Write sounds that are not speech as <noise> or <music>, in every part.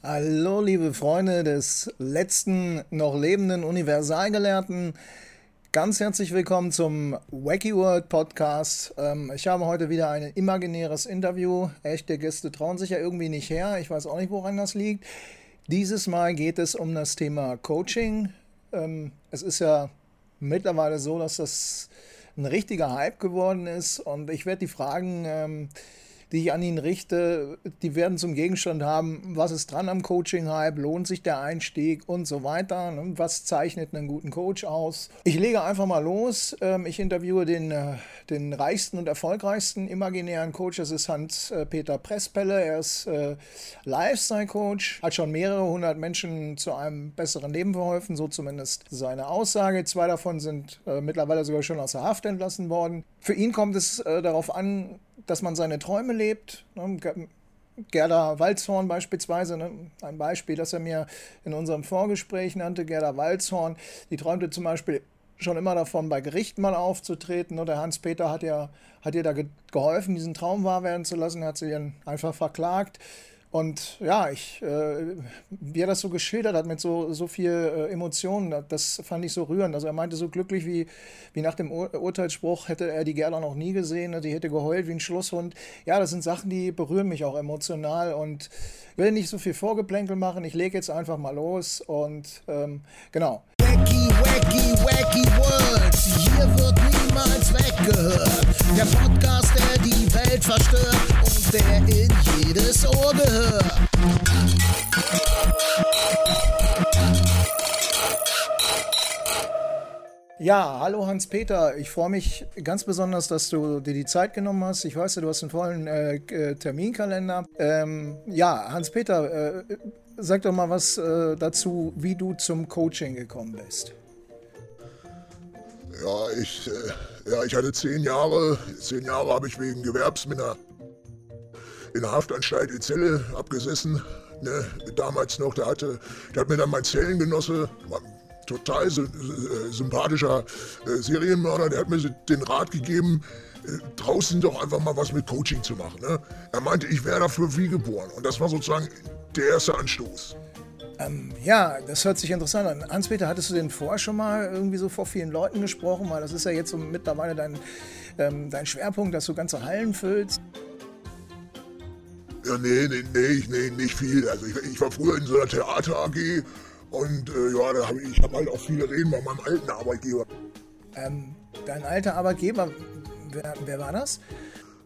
Hallo, liebe Freunde des letzten noch lebenden Universalgelehrten. Ganz herzlich willkommen zum Wacky World Podcast. Ähm, ich habe heute wieder ein imaginäres Interview. Echte Gäste trauen sich ja irgendwie nicht her. Ich weiß auch nicht, woran das liegt. Dieses Mal geht es um das Thema Coaching. Ähm, es ist ja mittlerweile so, dass das ein richtiger Hype geworden ist und ich werde die Fragen ähm, die ich an ihn richte, die werden zum Gegenstand haben, was ist dran am Coaching-Hype, lohnt sich der Einstieg und so weiter. Ne? Was zeichnet einen guten Coach aus? Ich lege einfach mal los. Ähm, ich interviewe den, äh, den reichsten und erfolgreichsten imaginären Coach. Das ist Hans-Peter äh, Presspelle. Er ist äh, Lifestyle-Coach, hat schon mehrere hundert Menschen zu einem besseren Leben verholfen, so zumindest seine Aussage. Zwei davon sind mittlerweile sogar schon aus der Haft entlassen worden. Für ihn kommt es darauf an, dass man seine Träume lebt. Ne? Gerda Walzhorn beispielsweise, ne? ein Beispiel, das er mir in unserem Vorgespräch nannte, Gerda Walzhorn, die träumte zum Beispiel schon immer davon, bei Gerichten mal aufzutreten. Und der Hans-Peter hat ihr, hat ihr da geholfen, diesen Traum wahr werden zu lassen, hat sie ihn einfach verklagt. Und ja, ich, äh, wie er das so geschildert hat mit so, so viel äh, Emotionen, das fand ich so rührend. Also er meinte so glücklich wie, wie nach dem Ur Urteilsspruch hätte er die Gerda noch nie gesehen, ne? die hätte geheult wie ein Schlusshund. Ja, das sind Sachen, die berühren mich auch emotional und will nicht so viel Vorgeplänkel machen. Ich lege jetzt einfach mal los und ähm, genau. Wacky, wacky, wacky Words. Hier wird niemals weggehört. Der Podcast, der die Welt verstört und der in jedes Ohr gehört. Ja, hallo Hans-Peter. Ich freue mich ganz besonders, dass du dir die Zeit genommen hast. Ich weiß ja, du hast einen vollen äh, äh Terminkalender. Ähm, ja, Hans-Peter, äh, sag doch mal was äh, dazu, wie du zum Coaching gekommen bist. Ja, ich, äh, ja, ich hatte zehn Jahre. Zehn Jahre habe ich wegen Gewerbsminner in der Haftanstalt in Zelle abgesessen. Ne, damals noch, der, hatte, der hat mir dann mein Zellengenosse, total äh, sympathischer äh, Serienmörder, der hat mir den Rat gegeben, äh, draußen doch einfach mal was mit Coaching zu machen. Ne? Er meinte, ich wäre dafür wie geboren. Und das war sozusagen der erste Anstoß. Ähm, ja, das hört sich interessant an. Hans-Peter, hattest du denn vorher schon mal irgendwie so vor vielen Leuten gesprochen? Weil das ist ja jetzt so mittlerweile dein, ähm, dein Schwerpunkt, dass du ganze Hallen füllst. Ja, nee, nee, nee, nee nicht viel. Also ich, ich war früher in so einer Theater AG und äh, ja, da hab ich, ich habe halt auch viele Reden bei meinem alten Arbeitgeber. Ähm, dein alter Arbeitgeber, wer, wer war das?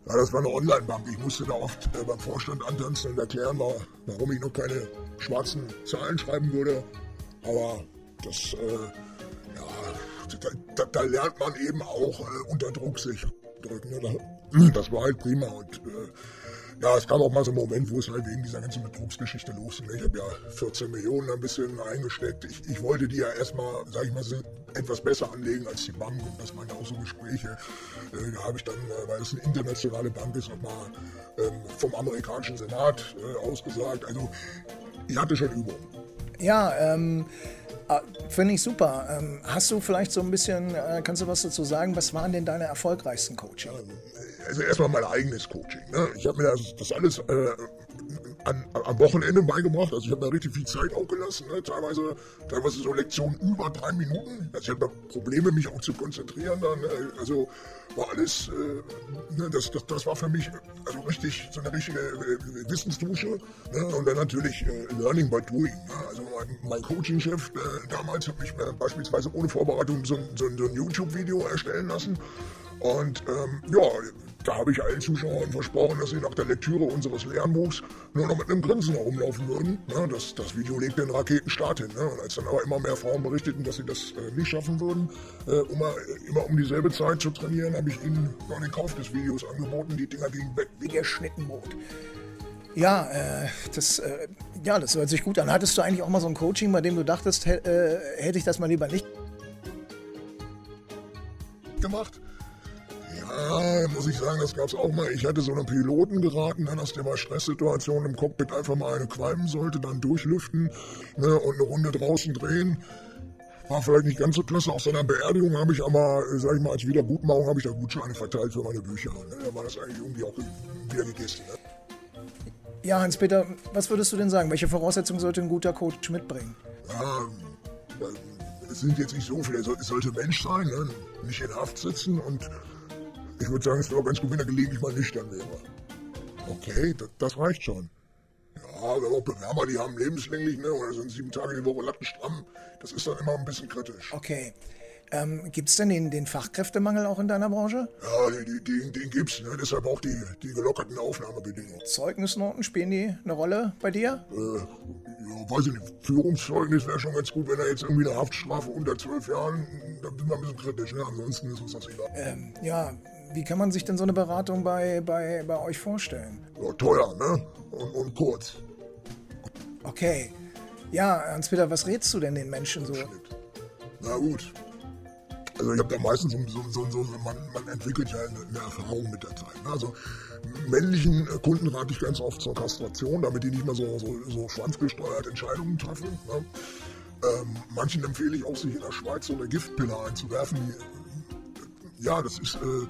Ja, das war eine Online-Bank. Ich musste da oft äh, beim Vorstand antanzen und erklären, warum ich noch keine schwarzen Zahlen schreiben würde. Aber das, äh, ja, da, da, da, lernt man eben auch äh, unter Druck sich drücken. Ne? Das war halt prima und äh, ja, es gab auch mal so einen Moment, wo es halt wegen dieser ganzen Betrugsgeschichte losging. Ich habe ja 14 Millionen ein bisschen eingesteckt. Ich, ich wollte die ja erstmal, sag ich mal, etwas besser anlegen als die Bank. Und das waren ja auch so Gespräche. Äh, da habe ich dann, äh, weil es eine internationale Bank ist, nochmal ähm, vom amerikanischen Senat äh, ausgesagt. Also ich hatte schon Übung. Ja, ähm, äh, finde ich super. Ähm, hast du vielleicht so ein bisschen, äh, kannst du was dazu sagen, was waren denn deine erfolgreichsten Coaching? Also erstmal mein eigenes Coaching. Ne? Ich habe mir das, das alles äh, an, am Wochenende beigebracht. Also ich habe mir richtig viel Zeit auch gelassen. Ne? Teilweise, teilweise so Lektionen über drei Minuten. Also ich hatte Probleme, mich auch zu konzentrieren dann. Ne? Also war alles, äh, ne? das, das, das war für mich also richtig so eine richtige äh, Wissensdusche. Ne? Und dann natürlich äh, Learning by Doing. Ne? Also mein, mein Coaching-Chef äh, damals hat mich äh, beispielsweise ohne Vorbereitung so, so, so ein YouTube-Video erstellen lassen. Und ähm, ja, da habe ich allen Zuschauern versprochen, dass sie nach der Lektüre unseres Lernbuchs nur noch mit einem Grinsen herumlaufen würden. Ne, das, das Video legt den Raketenstart hin. Ne? Und als dann aber immer mehr Frauen berichteten, dass sie das äh, nicht schaffen würden, äh, immer, immer um dieselbe Zeit zu trainieren, habe ich ihnen noch den Kauf des Videos angeboten. Die Dinger gingen weg wie der Schnittenbrot. Ja, äh, das, äh, ja, das hört sich gut an. Hattest du eigentlich auch mal so ein Coaching, bei dem du dachtest, äh, hätte ich das mal lieber nicht gemacht? Ja, muss ich sagen, das gab es auch mal. Ich hatte so einen Piloten geraten, dann aus der bei Stresssituationen im Cockpit einfach mal eine qualmen sollte, dann durchlüften ne, und eine Runde draußen drehen. War vielleicht nicht ganz so klasse. Auf seiner Beerdigung habe ich aber, sag ich mal, als Wiedergutmachung habe ich da Gutscheine verteilt für meine Bücher. Ne? Da war das eigentlich irgendwie auch wieder gegessen. Ne? Ja, Hans-Peter, was würdest du denn sagen? Welche Voraussetzungen sollte ein guter Coach mitbringen? Ja, es sind jetzt nicht so viele. Es sollte Mensch sein, ne? nicht in Haft sitzen und ich würde sagen, es wäre ganz gut, wenn er gelegentlich mal nüchtern wäre. Okay, das, das reicht schon. Ja, wir haben auch Bewerber, die haben lebenslänglich, ne, oder sind sieben Tage die Woche lattenstramm. Das ist dann immer ein bisschen kritisch. Okay. Ähm, gibt es denn den, den, Fachkräftemangel auch in deiner Branche? Ja, den, den, den gibt es. Ne? Deshalb auch die, die gelockerten Aufnahmebedingungen. Zeugnisnoten, spielen die eine Rolle bei dir? Äh, ja, weiß ich nicht. Führungszeugnis wäre schon ganz gut, wenn er jetzt irgendwie eine Haftstrafe unter zwölf Jahren, dann sind wir ein bisschen kritisch. Ne? Ansonsten ist uns das egal. Ähm, ja, wie kann man sich denn so eine Beratung bei, bei, bei euch vorstellen? Ja, teuer, ne? Und, und kurz. Okay. Ja, Hans-Peter, was rätst du denn den Menschen so? Na gut, also ich habe da meistens so, so, so, man, man entwickelt ja eine, eine, Erfahrung mit der Zeit. Ne? Also männlichen Kunden rate ich ganz oft zur Kastration, damit die nicht mehr so, so, so schwanzgesteuert Entscheidungen treffen. Ne? Ähm, manchen empfehle ich auch, sich in der Schweiz so eine Giftpille einzuwerfen. Die, ja, das ist, äh,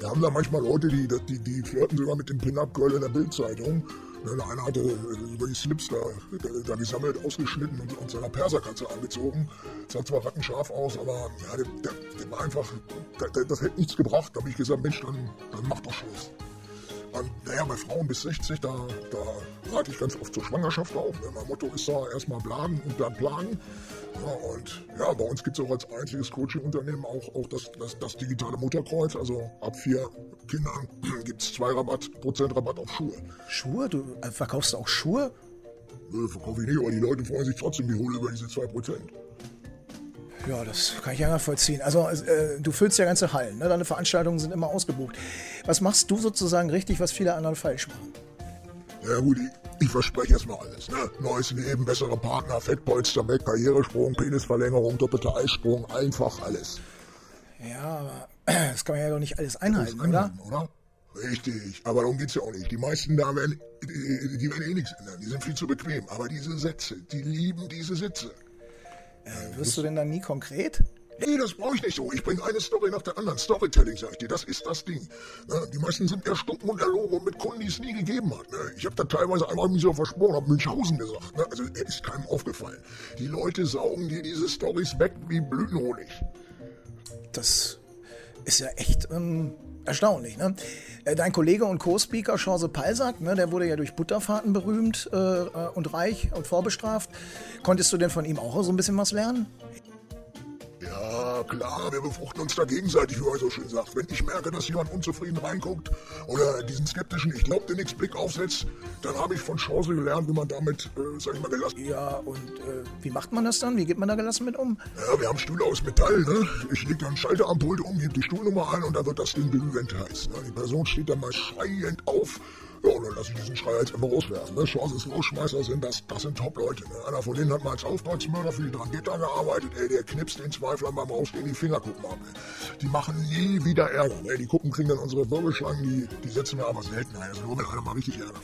wir haben da manchmal Leute, die, die, die flirten sogar mit dem Pin-Up-Girl in der Bildzeitung. Ne, einer hatte über die Slips da, da, da gesammelt, ausgeschnitten und, und seiner Perserkatze angezogen. Sah zwar rattenscharf aus, aber ja, der, der, der war einfach, der, das hätte nichts gebracht. Da habe ich gesagt, Mensch, dann, dann mach doch Schluss. Naja, bei Frauen bis 60, da, da rate ich ganz oft zur Schwangerschaft auf. Mein Motto ist da erstmal planen und dann planen. Ja, und ja, bei uns gibt es auch als einziges Coaching-Unternehmen auch, auch das, das, das, digitale Mutterkreuz. Also ab vier Kindern <clears throat> gibt es zwei Rabatt, Prozent Rabatt auf Schuhe. Schuhe? Du äh, verkaufst auch Schuhe? Nö, verkaufe ich nicht, aber die Leute freuen sich trotzdem die Hole über diese zwei Prozent. Ja, das kann ich ja nachvollziehen. Also äh, du füllst ja ganze Hallen, ne? deine Veranstaltungen sind immer ausgebucht. Was machst du sozusagen richtig, was viele andere falsch machen? Ja gut, ich, ich verspreche jetzt mal alles. Ne? Neues Leben, bessere Partner, Fettpolster weg, Karrieresprung, Penisverlängerung, doppelter Eisprung, einfach alles. Ja, aber <clears throat> das kann man ja doch nicht alles einhalten, oder? oder? Richtig, aber darum geht es ja auch nicht. Die meisten da werden, die, die werden eh nichts ändern. Die sind viel zu bequem. Aber diese Sätze, die lieben diese Sitze. Äh, wirst du denn dann nie konkret? Nee, das brauche ich nicht so. Ich bringe eine Story nach der anderen. Storytelling, sag ich dir, das ist das Ding. Na, die meisten sind erstunken und erlogen mit Kunden, die es nie gegeben hat. Ne? Ich habe da teilweise einmal mich so versprochen, habe Münchhausen gesagt. Ne? Also er ist keinem aufgefallen. Die Leute saugen dir diese Stories weg wie Blütenhonig. Das ist ja echt ähm, erstaunlich. Ne? Äh, dein Kollege und Co-Speaker Chance Palsack, ne, der wurde ja durch Butterfahrten berühmt äh, äh, und reich und vorbestraft. Konntest du denn von ihm auch so ein bisschen was lernen? Ja, klar, wir befruchten uns da gegenseitig, wie er so schön sagt. Wenn ich merke, dass jemand unzufrieden reinguckt oder diesen skeptischen Ich glaub dir nichts Blick aufsetzt, dann habe ich von Chance gelernt, wie man damit, äh, sag ich mal, gelassen. Ja, und äh, wie macht man das dann? Wie geht man da gelassen mit um? Ja, wir haben Stühle aus Metall, ne? Ich leg dann einen Schalter am Pult um, gebe die Stuhlnummer ein und dann wird das Ding glühend heiß. Ne? Die Person steht dann mal schreiend auf ja, dann lasse ich diesen Schrei jetzt einfach rauswerfen. Ne? Chance Rausschmeißer sind das, das sind Top-Leute. Ne? Einer von denen hat mal als Auftragsmörder für die Drangetta gearbeitet. Ey, der knipst den Zweifler beim Rausgehen die Fingerkuppen ab. Ey. Die machen nie wieder Ärger. Ne? Die Kuppen kriegen dann unsere Wirbelschlangen, die, die setzen wir aber selten ein. Also nur wenn einer mal richtig Ärger.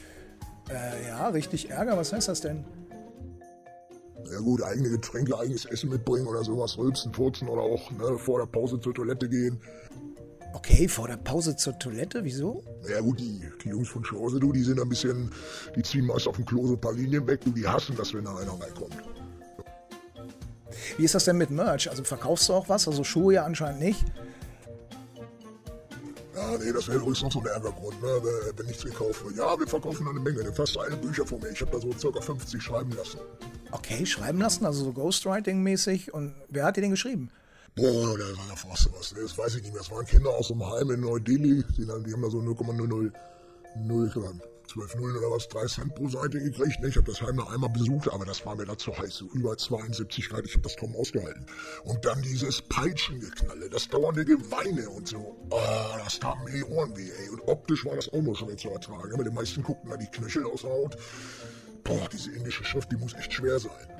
Äh, ja, richtig Ärger. Was heißt das denn? Ja gut, eigene Getränke, eigenes Essen mitbringen oder sowas, rülpsen, furzen oder auch ne, vor der Pause zur Toilette gehen. Okay, vor der Pause zur Toilette, wieso? Ja gut, die, die Jungs von Chance, du, die sind ein bisschen, die ziehen meist auf dem Klo so ein paar Linien weg, du, die hassen das, wenn da einer reinkommt. Wie ist das denn mit Merch? Also verkaufst du auch was? Also Schuhe ja anscheinend nicht. Ja, nee, das wäre übrigens noch so ein Ärgergrund, ne, wenn nichts gekauft wird. Ja, wir verkaufen eine Menge, fast alle Bücher von mir. Ich habe da so circa 50 schreiben lassen. Okay, schreiben lassen, also so Ghostwriting-mäßig. Und wer hat dir den geschrieben? Boah, da, da fragst du was. Das weiß ich nicht mehr. Das waren Kinder aus dem Heim in Neu-Delhi. Die, die, haben da so 0,00, 12 Nullen oder was, 3 Cent pro Seite gekriegt. Ne? Ich habe das Heim noch einmal besucht, aber das war mir da zu heiß. So über 72 Grad, ich habe das kaum ausgehalten. Und dann dieses Peitschengeknalle, das dauernde Geweine und so. Oh, das tat mir die Ohren weh, ey. Und optisch war das auch nur nicht zu ertragen. Aber die meisten guckten da die Knöchel aus der Haut. Boah, diese indische Schrift, die muss echt schwer sein.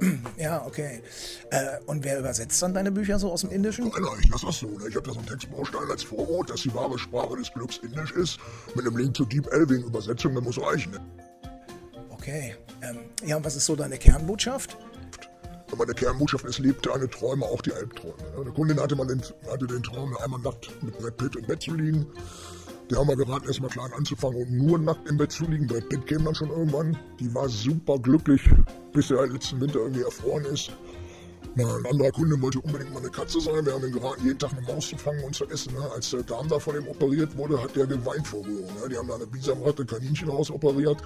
<clears throat> Ja, okay. Äh, und wer übersetzt dann deine Bücher so aus dem Indischen? Nein, nein, das ist so. Ne? Ich habe da so einen Textbaustein als Vorwort, dass die wahre Sprache des Glücks Indisch ist. Mit einem Link zur Deep Elving Übersetzung, das muss reichen. Ne? Okay. Ähm, ja, und was ist so deine Kernbotschaft? Meine Kernbotschaft ist, lebt deine Träume, auch die Albträume. Ne? Eine Kundin hatte, mal den, hatte den Traum, einmal nackt mit Brad Pitt im Bett zu liegen. Der haben wir geraten, erstmal klein anzufangen und nur nackt im Bett zu liegen. Das Bett käme dann schon irgendwann. Die war super glücklich, bis er letzten Winter irgendwie erfroren ist. Na, ein anderer Kunde wollte unbedingt mal eine Katze sein. Wir haben ihn geraten, jeden Tag eine Maus zu fangen und zu essen. Ne? Als der Darm da von ihm operiert wurde, hat der geweint vor Rührung. Ne? Die haben da eine Bisamratte, Kaninchen rausoperiert.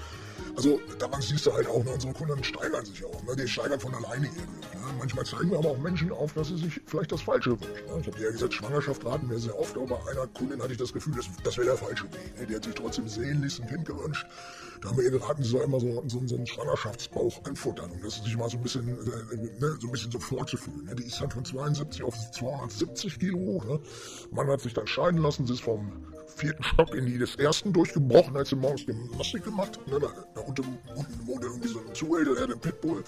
Also daran siehst du halt auch, ne? unsere Kunden steigern sich auch. Ne? Die steigern von alleine irgendwie. Ne? Manchmal zeigen wir aber auch Menschen auf, dass sie sich vielleicht das Falsche wünschen. Ne? Ich habe dir ja gesagt, Schwangerschaft raten wir sehr oft, aber bei einer Kundin hatte ich das Gefühl, das, das wäre der falsche Weg. Ne? Die hat sich trotzdem sehnlichst ein Kind gewünscht. Da haben wir ihr geraten, sie soll immer so, so, so einen Schwangerschaftsbauch anfuttern, um das sich mal so ein bisschen, äh, ne? so ein bisschen so vorzufühlen. Ne? Die ist dann von 72 auf 270 Kilo. Ne? Mann hat sich dann scheiden lassen, sie ist vom vierten Stock in die des ersten durchgebrochen, als sie morgens Gymnastik gemacht hat. Ne? Da, da unten, unten wohnte irgendwie so ein Zuhälter, der Pitbull.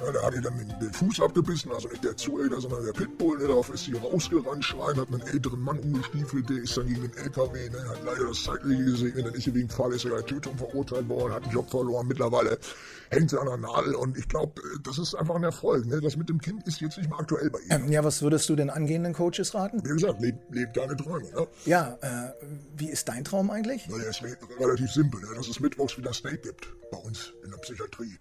Ja, da hat ihr dann den, den, Fuß abgebissen, also nicht der Zuhälter, sondern der Pitbull. Ne? Darauf ist sie rausgerannt, schreien, hat einen älteren Mann umgestiefelt, der ist dann gegen den LKW, ne? hat leider das Zeitliche gesehen, dann ist sie wegen fahrlässiger Tötung verurteilt worden, hat einen Job verloren, mittlerweile hängt sie an der Nadel und ich glaube, das ist einfach ein Erfolg. Ne? Das mit dem Kind ist jetzt nicht mehr aktuell bei ihr. Ja, was würdest du den angehenden Coaches raten? Wie gesagt, lebt leb deine Träume. Ne? Ja, äh, wie ist dein Traum eigentlich? Na, der ist relativ simpel. Ne? Dass es mittwochs wieder Steak gibt bei uns in der Psychiatrie.